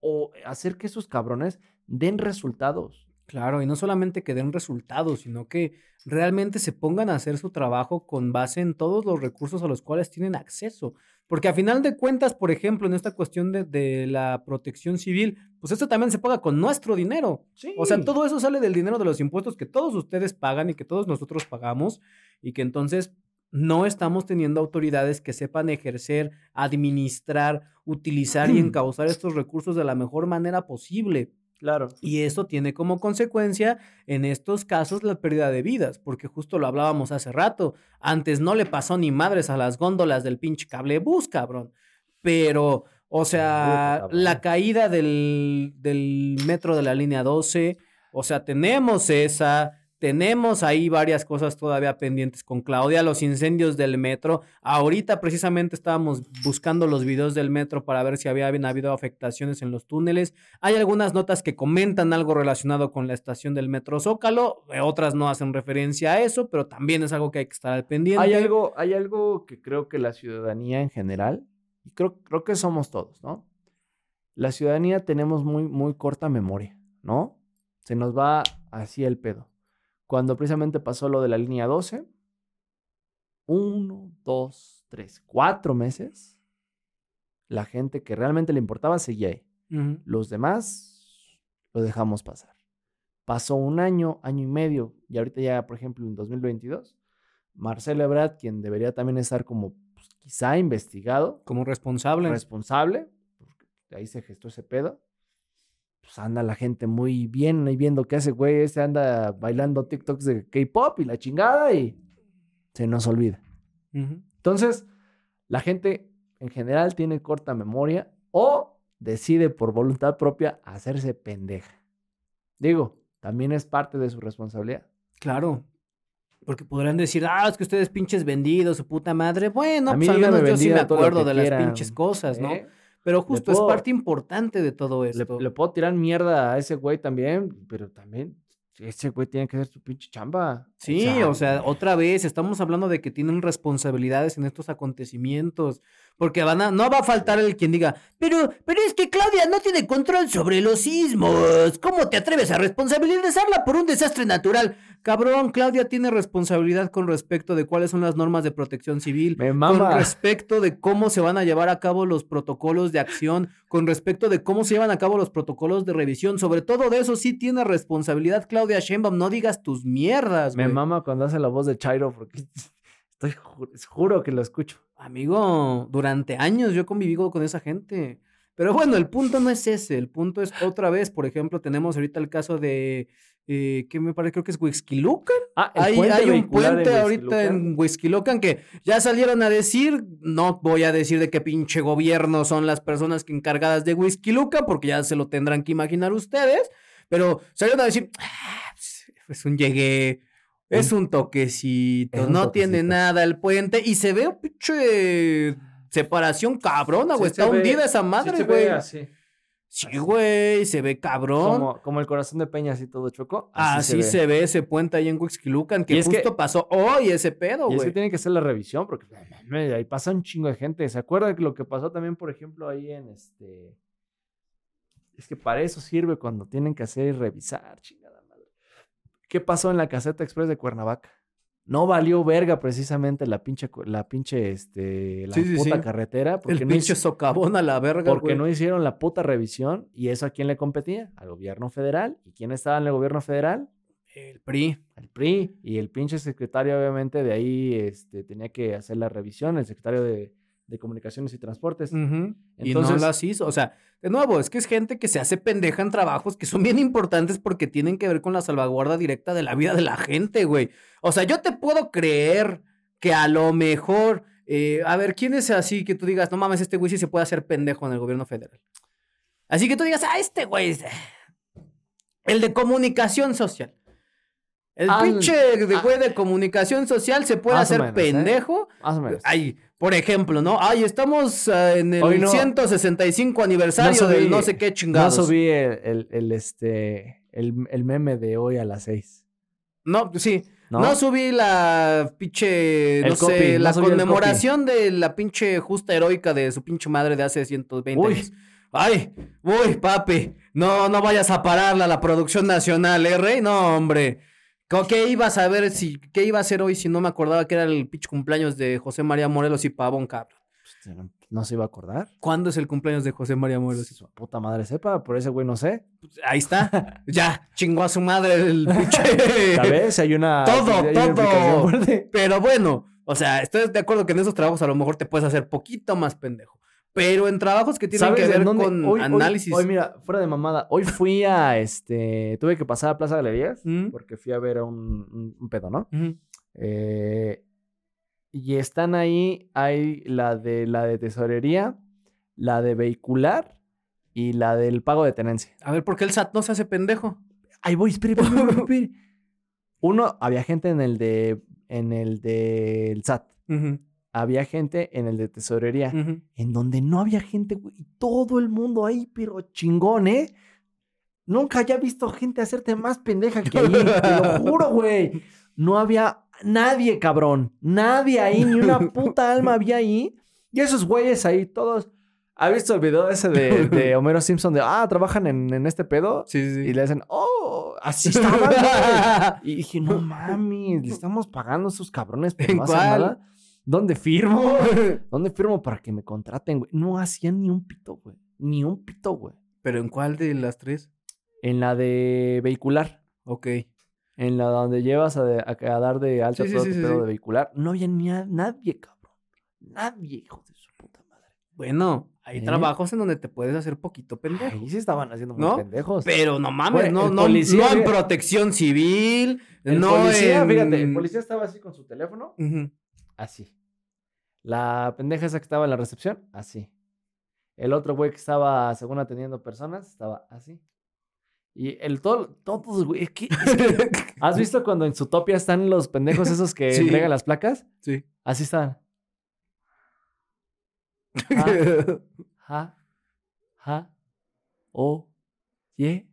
o hacer que esos cabrones den resultados. Claro, y no solamente que den resultados, sino que realmente se pongan a hacer su trabajo con base en todos los recursos a los cuales tienen acceso. Porque a final de cuentas, por ejemplo, en esta cuestión de, de la protección civil, pues esto también se paga con nuestro dinero. O sea, todo eso sale del dinero de los impuestos que todos ustedes pagan y que todos nosotros pagamos y que entonces no estamos teniendo autoridades que sepan ejercer, administrar, utilizar y encauzar estos recursos de la mejor manera posible. Claro. Y eso tiene como consecuencia, en estos casos, la pérdida de vidas, porque justo lo hablábamos hace rato. Antes no le pasó ni madres a las góndolas del pinche cable bus, cabrón. Pero, o sea, la caída del, del metro de la línea 12, o sea, tenemos esa, tenemos ahí varias cosas todavía pendientes con Claudia, los incendios del metro. Ahorita precisamente estábamos buscando los videos del metro para ver si había habido afectaciones en los túneles. Hay algunas notas que comentan algo relacionado con la estación del metro Zócalo, eh, otras no hacen referencia a eso, pero también es algo que hay que estar al pendiente. Hay algo, hay algo que creo que la ciudadanía en general, y creo, creo que somos todos, ¿no? La ciudadanía tenemos muy, muy corta memoria, ¿no? Se nos va así el pedo. Cuando precisamente pasó lo de la línea 12, uno, dos, tres, cuatro meses, la gente que realmente le importaba seguía ahí. Ujú. Los demás lo dejamos pasar. Pasó un año, año y medio, y ahorita ya, por ejemplo, en 2022, Marcelo Ebrard, quien debería también estar como pues, quizá investigado, Como responsable. responsable, porque ahí se gestó ese pedo, pues anda la gente muy bien ahí viendo que ese güey este anda bailando TikToks de K-pop y la chingada y se nos olvida. Entonces, la gente en general tiene corta memoria o decide por voluntad propia hacerse pendeja. Digo, también es parte de su responsabilidad. Claro. Porque podrán decir, ah, es que ustedes pinches vendidos, su puta madre. Bueno, pues al menos yo sí me acuerdo de las pinches cosas, ¿no? ¿eh? Pero justo es parte importante de todo Le, esto. le puedo tirar mierda a ese güey también, pero también ese güey tiene que hacer su pinche chamba. Sí, o sea, otra vez estamos hablando de que tienen responsabilidades en estos acontecimientos, porque van a, no va a faltar el quien diga, pero, pero es que Claudia no tiene control sobre los sismos, ¿cómo te atreves a responsabilizarla por un desastre natural? Cabrón, Claudia tiene responsabilidad con respecto de cuáles son las normas de protección civil, me con respecto de cómo se van a llevar a cabo los protocolos de acción, con respecto de cómo se llevan a cabo los protocolos de revisión, sobre todo de eso sí tiene responsabilidad Claudia Sheinbaum, no digas tus mierdas, Me mama cuando hace la voz de Chairo porque estoy ju- juro que lo escucho. Amigo, durante años yo he convivido con esa gente Pero bueno, el punto no es ese. El punto es otra vez, por ejemplo, tenemos ahorita el caso de. Eh, ¿Qué me parece? Creo que es Huixquilucan. Ah, Hay, hay un en puente ahorita en Huixquilucan que ya salieron a decir, no voy a decir de qué pinche gobierno son las personas que encargadas de Huixquilucan, porque ya se lo tendrán que imaginar ustedes, pero salieron a decir, "Ah, pues, es un llegué, es un toquecito, Es un no tiene nada el puente, y se ve pinche separación cabrona, güey, Sí, se está ve- hundida esa madre, se güey. así. Sí, güey, se ve cabrón. Como, como el corazón de Peña, así todo choco. Así ve. se ve ese puente ahí en Huixquilucan, que Y es que- justo pasó hoy ese pedo, Y es güey. que tienen que hacer la revisión porque ahí pasa un chingo de gente. ¿Se acuerda que lo que pasó también, por ejemplo, ahí en este... Es que para eso sirve cuando tienen que hacer y revisar, chingada. ¿Qué pasó en la caseta express de Cuernavaca? No valió verga precisamente la pinche, la pinche, este, la Sí, sí, puta sí. carretera. Porque, El no, pinche socavón a la verga, porque güey. no hicieron la puta revisión. ¿Y eso a quién le competía? Al gobierno federal. ¿Y quién estaba en el gobierno federal? El PRI. al PRI y el pinche secretario obviamente de ahí este, tenía que hacer la revisión, el secretario de, de Comunicaciones y Transportes. Ujú. y no Entonces- las hizo. O sea, de nuevo, es que es gente que se hace pendeja en trabajos que son bien importantes porque tienen que ver con la salvaguarda directa de la vida de la gente, güey. O sea, yo te puedo creer que a lo mejor. eh, a ver, ¿quién es así que tú digas, no mames, este güey sí se puede hacer pendejo en el gobierno federal? Así que tú digas, ah, este güey. es- El de comunicación social. El Ah, pinche de güey de comunicación social se puede hacer menos, ¿eh? pendejo. Más o menos. Ay, por ejemplo, ¿no? Ay, estamos ah, en el no- 165 aniversario No subí- del no sé qué no chingados. subí el, el- el, este, el, el meme de hoy a las seis. No, sí. ¿No? ¿No? subí la pinche, no copy, sé, no la conmemoración de la pinche justa heroica de su pinche madre de hace 120 Uy. años. Ay, uy, papi, no, no vayas a pararla la producción nacional, ¿eh, rey? No, hombre. ¿Qué ibas a ver si, qué iba a hacer hoy si no me acordaba que era el pinche cumpleaños de José María Morelos y Pavón, cabrón? Pues, No se iba a acordar. ¿Cuándo es el cumpleaños de José María Morelos y Su puta madre sepa, por ese güey no sé. Ahí está. Ya, chingó a su madre el pinche. ¿Sabes? Hay una. Todo, hay una implicación todo. Pero bueno, o sea, estoy de acuerdo que en esos trabajos a lo mejor te puedes hacer poquito más pendejo. Pero en trabajos que tienen que ¿Sabes ver con Hoy- análisis. Hoy, mira, fuera de mamada. Hoy fui a este. Tuve que pasar a Plaza Galerías Mm. porque fui a ver a un, un- un pedo, ¿no? Eh, y están ahí, hay la de la de tesorería, la de vehicular y la del pago de tenencia. A ver, ¿por qué el SAT no se hace pendejo? Ahí voy, espere, espere, espere. Uno, había gente en el de en el del SAT. Ujú, Había gente en el de tesorería. ujú. En donde no había gente, güey. y Todo el mundo ahí, pero chingón, ¿eh? Nunca haya visto gente hacerte más pendeja que ahí. te lo juro, güey. No había nadie, cabrón. Nadie ahí, ni una puta alma había ahí. Y esos güeyes ahí, todos. ¿Ha visto el video ese de, de Homero Simpson de, ah, trabajan en, en este pedo? Sí, sí, sí. Y le dicen, oh, así estaban. Y dije, no mames, le estamos pagando a esos cabrones por ¿En no cuál? nada. ¿Dónde firmo? ¿Dónde firmo para que me contraten, güey? No hacían ni un pito, güey. Ni un pito, güey. ¿Pero en cuál de las tres? En la de vehicular. Ok. En la donde llevas a, de- a- a dar de alta Sí, todo sí, tu sí, pedo de vehicular. No había ni a nadie, cabrón. Nadie, hijo de su puta madre. Bueno, hay ¿Eh? trabajos en donde te puedes hacer poquito pendejo. Ahí sí estaban haciendo muy ¿No? pendejos. Pero no mames, no, no, policía, no en protección civil, el no policía, en... fíjate, el policía estaba así con su teléfono. Ujú. Así. La pendeja esa que estaba en la recepción, así. El otro güey que estaba, según atendiendo personas, estaba así. Y el todo, todos, güey, que- ¿Has visto cuando en su topia están los pendejos esos que Sí. entregan las placas? Sí. Así estaban. Ja, ja, o, ye.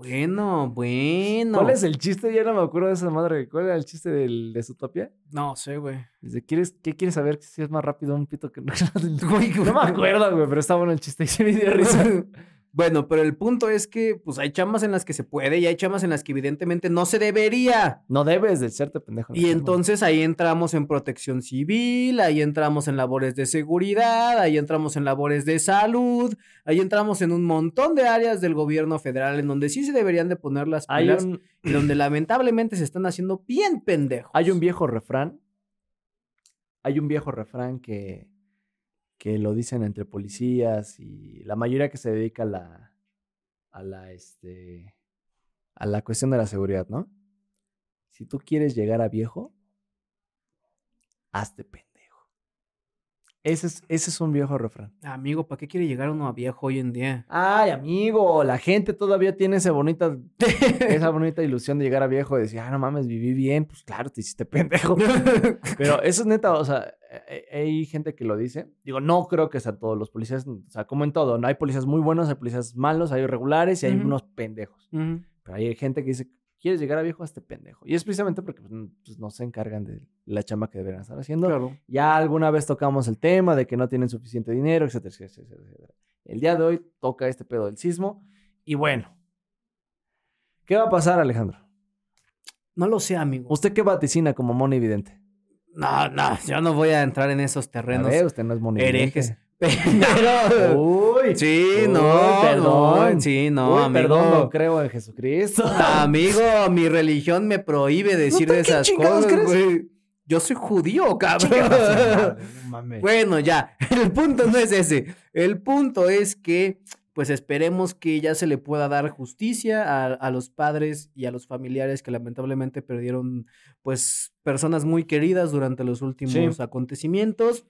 Bueno, bueno. ¿Cuál es el chiste? Ya no me acuerdo de esa madre. ¿Cuál era el chiste del, de su topia? No sé, güey. Dice, ¿quieres, ¿qué quieres saber si es más rápido un pito que no? No me acuerdo, güey, pero está bueno el chiste y se me dio risa. Bueno, pero el punto es que pues hay chamas en las que se puede y hay chamas en las que evidentemente no se debería. No debes de serte pendejo. Y entonces ahí entramos en protección civil, ahí entramos en labores de seguridad, ahí entramos en labores de salud, ahí entramos en un montón de áreas del gobierno federal en donde sí se deberían de poner las pilas un, y donde lamentablemente se están haciendo bien pendejos. hay un viejo refrán. Hay un viejo refrán que, que lo dicen entre policías y la mayoría que se dedica a la, a la, este, a la cuestión de la seguridad, ¿no? Si tú quieres llegar a viejo, hazte pendejo. Ese es, ese es un viejo refrán. Amigo, ¿para qué quiere llegar uno a viejo hoy en día? Ay, amigo, la gente todavía tiene esa bonita, esa bonita ilusión de llegar a viejo y decir, ah, no mames, viví bien. Pues claro, te hiciste pendejo. Pero eso es neta, o sea, eh, eh, hay gente que lo dice. Digo, no creo que sea todos los policías, o sea, como en todo, no hay policías muy buenos, hay policías malos, hay irregulares y hay unos pendejos. Pero hay gente que dice, ¿quieres llegar a viejo? Hazte pendejo. Y es precisamente porque pues, pues, no se encargan de la chamba que deberían estar haciendo. Claro. Ya alguna vez tocamos el tema de que no tienen suficiente dinero, etcétera, etcétera, etcétera. El día de hoy toca este pedo del sismo. Y bueno, ¿qué va a pasar, Alejandro? No lo sé, amigo. ¿Usted qué vaticina como mono evidente? No, no, yo no voy a entrar en esos A terrenos ver, usted no es mono herejes. Pero... Uy, Sí, Uy, no, perdón. no, sí, no, uy, amigo. perdón, no creo en Jesucristo. Amigo, mi religión me prohíbe decir ¿tú de qué esas cosas, crees? güey. Yo soy judío, cabrón. Mames. Bueno, ya, el punto no es ese. El punto es que, pues esperemos que ya se le pueda dar justicia a, a los padres y a los familiares que lamentablemente perdieron, pues, personas muy queridas durante los últimos Sí. acontecimientos.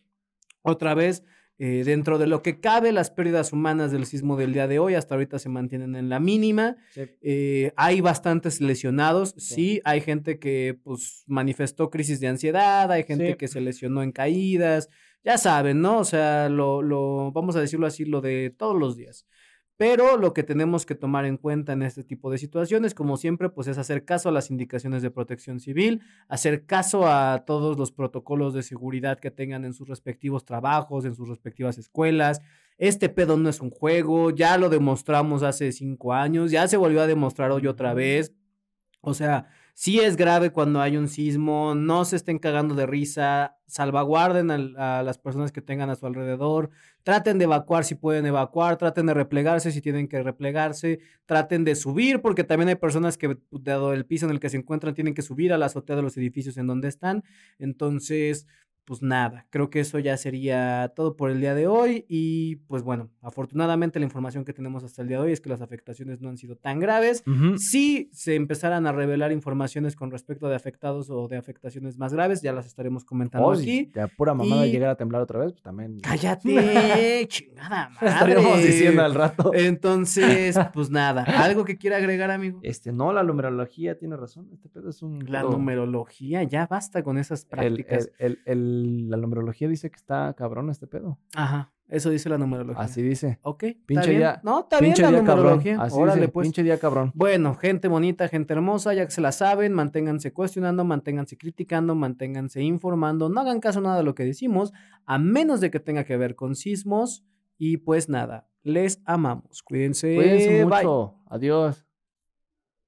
Otra vez, eh, dentro de lo que cabe, las pérdidas humanas del sismo del día de hoy hasta ahorita se mantienen en la mínima. Sí. Eh, hay bastantes lesionados, sí. Sí. hay gente que pues manifestó crisis de ansiedad, hay gente Sí. que se lesionó en caídas, ya saben, ¿no? O sea, lo, lo, vamos a decirlo así, lo de todos los días. Pero lo que tenemos que tomar en cuenta en este tipo de situaciones, como siempre, pues es hacer caso a las indicaciones de protección civil, hacer caso a todos los protocolos de seguridad que tengan en sus respectivos trabajos, en sus respectivas escuelas. Este pedo no es un juego, ya lo demostramos hace cinco años, ya se volvió a demostrar hoy otra vez. O sea, sí es grave cuando hay un sismo, no se estén cagando de risa, salvaguarden al- a, las personas que tengan a su alrededor, traten de evacuar si pueden evacuar, traten de replegarse si tienen que replegarse, traten de subir, porque también hay personas que, dado el piso en el que se encuentran, tienen que subir a la azotea de los edificios en donde están. Entonces, pues nada, creo que eso ya sería todo por el día de hoy y pues bueno, afortunadamente la información que tenemos hasta el día de hoy es que las afectaciones no han sido tan graves. Si se empezaran a revelar informaciones con respecto de afectados o de afectaciones más graves, ya las estaremos comentando Oh, aquí. de pura mamada Y- llegar a temblar otra vez, pues también. Cállate, chingada madre. Estaríamos diciendo al rato. Entonces, pues nada, algo que quiera agregar, amigo. Este, no, la numerología tiene razón. Este pedo es un. La numerología, ya basta con esas el- prácticas. el- el- el- la numerología dice que está cabrón este pedo. Ajá, eso dice la numerología. Así dice. Ok, ¿está Pinche día- No, está Pinche bien la día cabrón. numerología. Así Órale, dice, pues. Pinche día cabrón. Bueno, gente bonita, gente hermosa, ya que se la saben, manténganse cuestionando, manténganse criticando, manténganse informando, no hagan caso a nada de lo que decimos, a menos de que tenga que ver con sismos. Y pues nada, les amamos. Cuídense. Cuídense bye. mucho. Adiós.